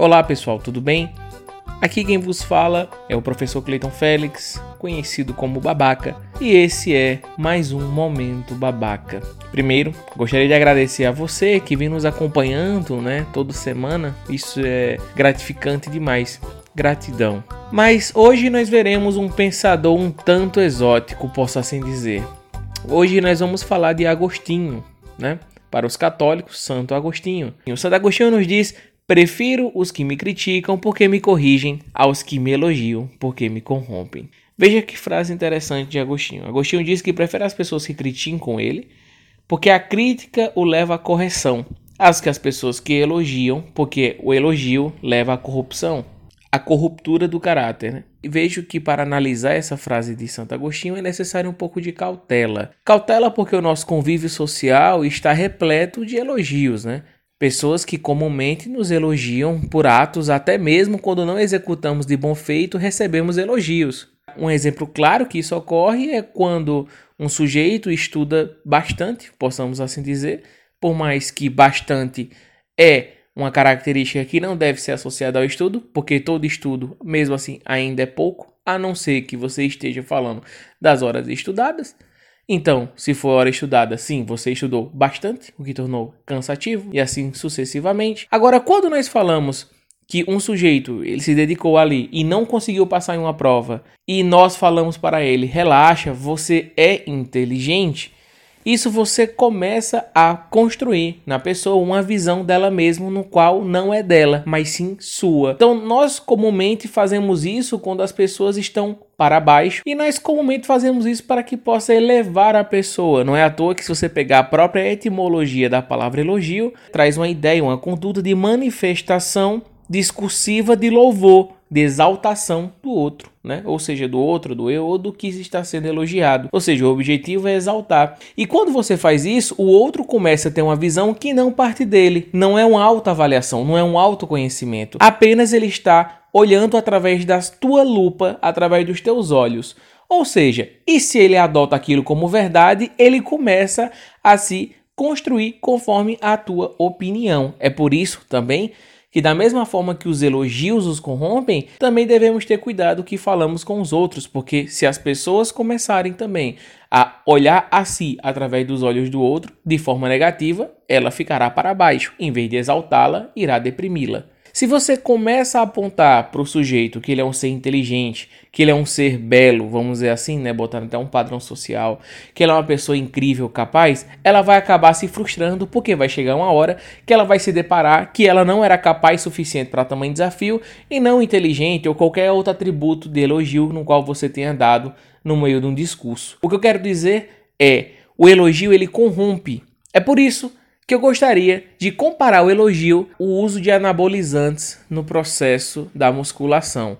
Olá pessoal, tudo bem? Aqui quem vos fala é o professor Cleiton Félix, conhecido como Babaca, e esse é mais um Momento Babaca. Primeiro, gostaria de agradecer a você que vem nos acompanhando, né, toda semana. Isso é gratificante demais. Gratidão. Mas hoje nós veremos um pensador um tanto exótico, posso assim dizer. Hoje nós vamos falar de Agostinho, né? Para os católicos, Santo Agostinho. E o Santo Agostinho nos diz Prefiro os que me criticam porque me corrigem aos que me elogiam porque me corrompem. Veja que frase interessante de Agostinho. Agostinho diz que prefere as pessoas que criticam ele porque a crítica o leva à correção, as que as pessoas que elogiam porque o elogio leva à corrupção, à corruptura do caráter. Né? E vejo que para analisar essa frase de Santo Agostinho é necessário um pouco de cautela. Cautela porque o nosso convívio social está repleto de elogios, né? Pessoas que comumente nos elogiam por atos, até mesmo quando não executamos de bom feito, recebemos elogios. Um exemplo claro que isso ocorre é quando um sujeito estuda bastante, possamos assim dizer, por mais que bastante é uma característica que não deve ser associada ao estudo, porque todo estudo, mesmo assim, ainda é pouco, a não ser que você esteja falando das horas estudadas. Então, se for hora estudada, sim, você estudou bastante, o que tornou cansativo, e assim sucessivamente. Agora, quando nós falamos que um sujeito ele se dedicou ali e não conseguiu passar em uma prova, e nós falamos para ele: relaxa, você é inteligente. Isso você começa a construir na pessoa uma visão dela mesma no qual não é dela, mas sim sua. Então nós comumente fazemos isso quando as pessoas estão para baixo e nós comumente fazemos isso para que possa elevar a pessoa. Não é à toa que se você pegar a própria etimologia da palavra elogio, traz uma ideia, uma conduta de manifestação discursiva de louvor de exaltação do outro, né? Ou seja, do outro, do eu ou do que está sendo elogiado. Ou seja, o objetivo é exaltar. E quando você faz isso, o outro começa a ter uma visão que não parte dele, não é uma autoavaliação, não é um autoconhecimento. Apenas ele está olhando através da tua lupa, através dos teus olhos. Ou seja, e se ele adota aquilo como verdade, ele começa a se construir conforme a tua opinião. É por isso também que da mesma forma que os elogios os corrompem, também devemos ter cuidado que falamos com os outros, porque se as pessoas começarem também a olhar a si através dos olhos do outro de forma negativa, ela ficará para baixo, em vez de exaltá-la, irá deprimi-la. Se você começa a apontar para o sujeito que ele é um ser inteligente, que ele é um ser belo, vamos dizer assim, né, botando até um padrão social, que ele é uma pessoa incrível, capaz, ela vai acabar se frustrando porque vai chegar uma hora que ela vai se deparar que ela não era capaz suficiente para tamanho desafio e não inteligente ou qualquer outro atributo de elogio no qual você tenha dado no meio de um discurso. O que eu quero dizer é, o elogio ele corrompe. É por isso que eu gostaria de comparar o elogio o uso de anabolizantes no processo da musculação.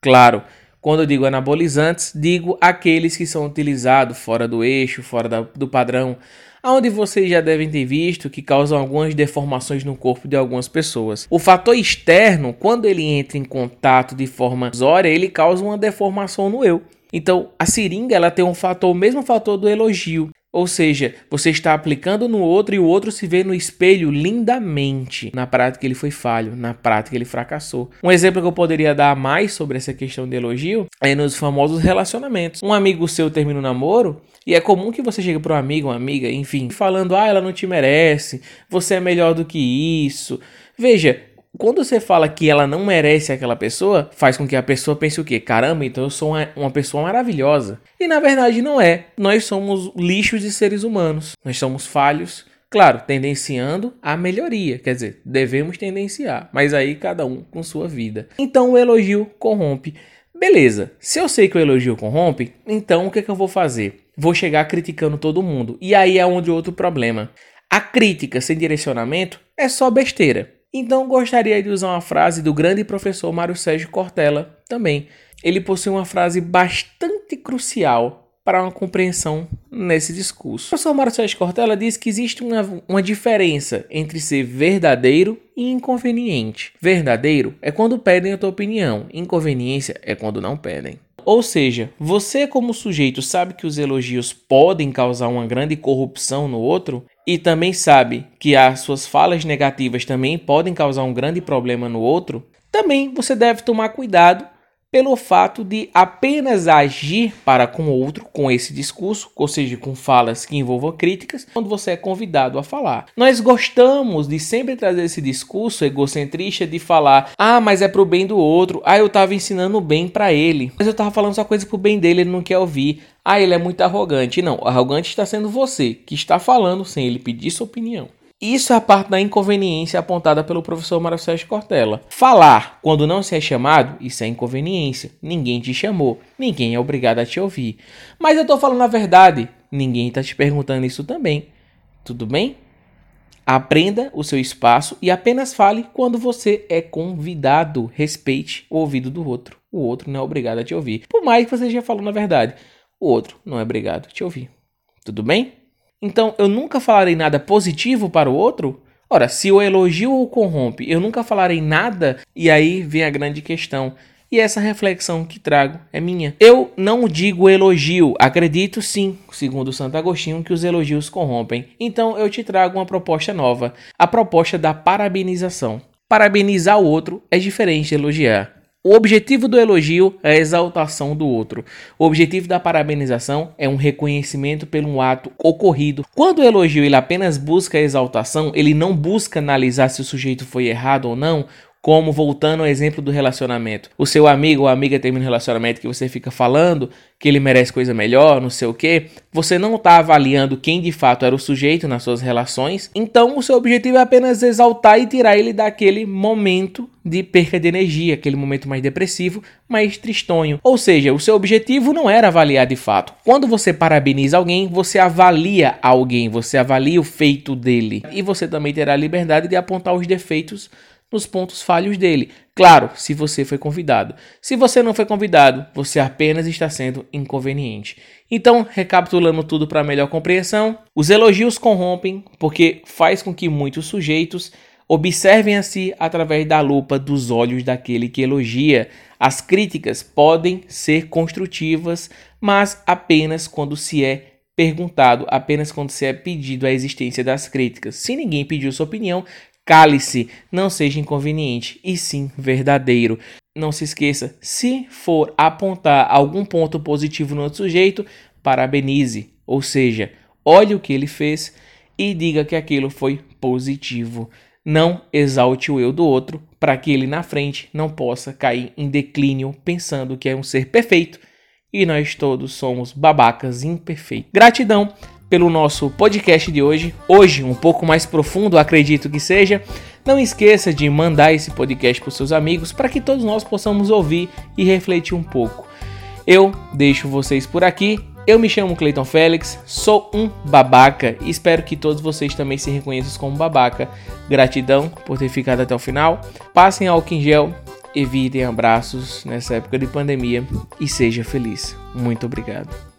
Claro, quando eu digo anabolizantes, digo aqueles que são utilizados fora do eixo, fora da, do padrão, aonde vocês já devem ter visto que causam algumas deformações no corpo de algumas pessoas. O fator externo, quando ele entra em contato de forma zória, ele causa uma deformação no eu. Então, a seringa ela tem um fator, o mesmo fator do elogio. Ou seja, você está aplicando no outro e o outro se vê no espelho lindamente. Na prática ele foi falho, na prática ele fracassou. Um exemplo que eu poderia dar mais sobre essa questão de elogio é nos famosos relacionamentos. Um amigo seu termina um namoro e é comum que você chegue para um amigo, uma amiga, enfim, falando: "Ah, ela não te merece, você é melhor do que isso". Veja, quando você fala que ela não merece aquela pessoa, faz com que a pessoa pense o quê? Caramba, então eu sou uma, uma pessoa maravilhosa. E na verdade não é. Nós somos lixos de seres humanos. Nós somos falhos. Claro, tendenciando a melhoria, quer dizer, devemos tendenciar, mas aí cada um com sua vida. Então o elogio corrompe. Beleza, se eu sei que o elogio corrompe, então o que, é que eu vou fazer? Vou chegar criticando todo mundo. E aí é onde outro problema. A crítica sem direcionamento é só besteira. Então gostaria de usar uma frase do grande professor Mário Sérgio Cortella também. Ele possui uma frase bastante crucial para uma compreensão nesse discurso. O professor Mário Sérgio Cortella diz que existe uma, uma diferença entre ser verdadeiro e inconveniente. Verdadeiro é quando pedem a tua opinião, inconveniência é quando não pedem. Ou seja, você como sujeito sabe que os elogios podem causar uma grande corrupção no outro, e também sabe que as suas falas negativas também podem causar um grande problema no outro, também você deve tomar cuidado pelo fato de apenas agir para com o outro com esse discurso, ou seja, com falas que envolvam críticas, quando você é convidado a falar. Nós gostamos de sempre trazer esse discurso egocentrista de falar: "Ah, mas é pro bem do outro. Ah, eu tava ensinando bem para ele, mas eu tava falando só coisa pro bem dele, ele não quer ouvir. Ah, ele é muito arrogante". Não, arrogante está sendo você que está falando sem ele pedir sua opinião. Isso é a parte da inconveniência apontada pelo professor Mário Cortella. Falar quando não se é chamado, isso é inconveniência. Ninguém te chamou, ninguém é obrigado a te ouvir. Mas eu tô falando a verdade, ninguém tá te perguntando isso também. Tudo bem? Aprenda o seu espaço e apenas fale quando você é convidado. Respeite o ouvido do outro. O outro não é obrigado a te ouvir. Por mais que você já falou na verdade, o outro não é obrigado a te ouvir. Tudo bem? Então eu nunca falarei nada positivo para o outro? Ora, se o elogio o corrompe, eu nunca falarei nada, e aí vem a grande questão. E essa reflexão que trago é minha. Eu não digo elogio, acredito sim, segundo Santo Agostinho, que os elogios corrompem. Então eu te trago uma proposta nova, a proposta da parabenização. Parabenizar o outro é diferente de elogiar. O objetivo do elogio é a exaltação do outro. O objetivo da parabenização é um reconhecimento pelo ato ocorrido. Quando o elogio ele apenas busca a exaltação, ele não busca analisar se o sujeito foi errado ou não, como voltando ao exemplo do relacionamento. O seu amigo ou amiga termina um relacionamento que você fica falando que ele merece coisa melhor, não sei o que. Você não está avaliando quem de fato era o sujeito nas suas relações. Então o seu objetivo é apenas exaltar e tirar ele daquele momento de perca de energia, aquele momento mais depressivo, mais tristonho. Ou seja, o seu objetivo não era avaliar de fato. Quando você parabeniza alguém, você avalia alguém, você avalia o feito dele. E você também terá a liberdade de apontar os defeitos nos pontos falhos dele. Claro, se você foi convidado. Se você não foi convidado, você apenas está sendo inconveniente. Então, recapitulando tudo para melhor compreensão, os elogios corrompem porque faz com que muitos sujeitos observem a si através da lupa dos olhos daquele que elogia. As críticas podem ser construtivas, mas apenas quando se é perguntado, apenas quando se é pedido a existência das críticas. Se ninguém pediu sua opinião, Cale-se, não seja inconveniente, e sim verdadeiro. Não se esqueça, se for apontar algum ponto positivo no outro sujeito, parabenize, ou seja, olhe o que ele fez e diga que aquilo foi positivo. Não exalte o eu do outro para que ele na frente não possa cair em declínio pensando que é um ser perfeito e nós todos somos babacas imperfeitos. Gratidão pelo nosso podcast de hoje. Hoje, um pouco mais profundo, acredito que seja. Não esqueça de mandar esse podcast para os seus amigos para que todos nós possamos ouvir e refletir um pouco. Eu deixo vocês por aqui. Eu me chamo Cleiton Félix, sou um babaca e espero que todos vocês também se reconheçam como babaca. Gratidão por ter ficado até o final. Passem álcool em gel, evitem abraços nessa época de pandemia e seja feliz. Muito obrigado.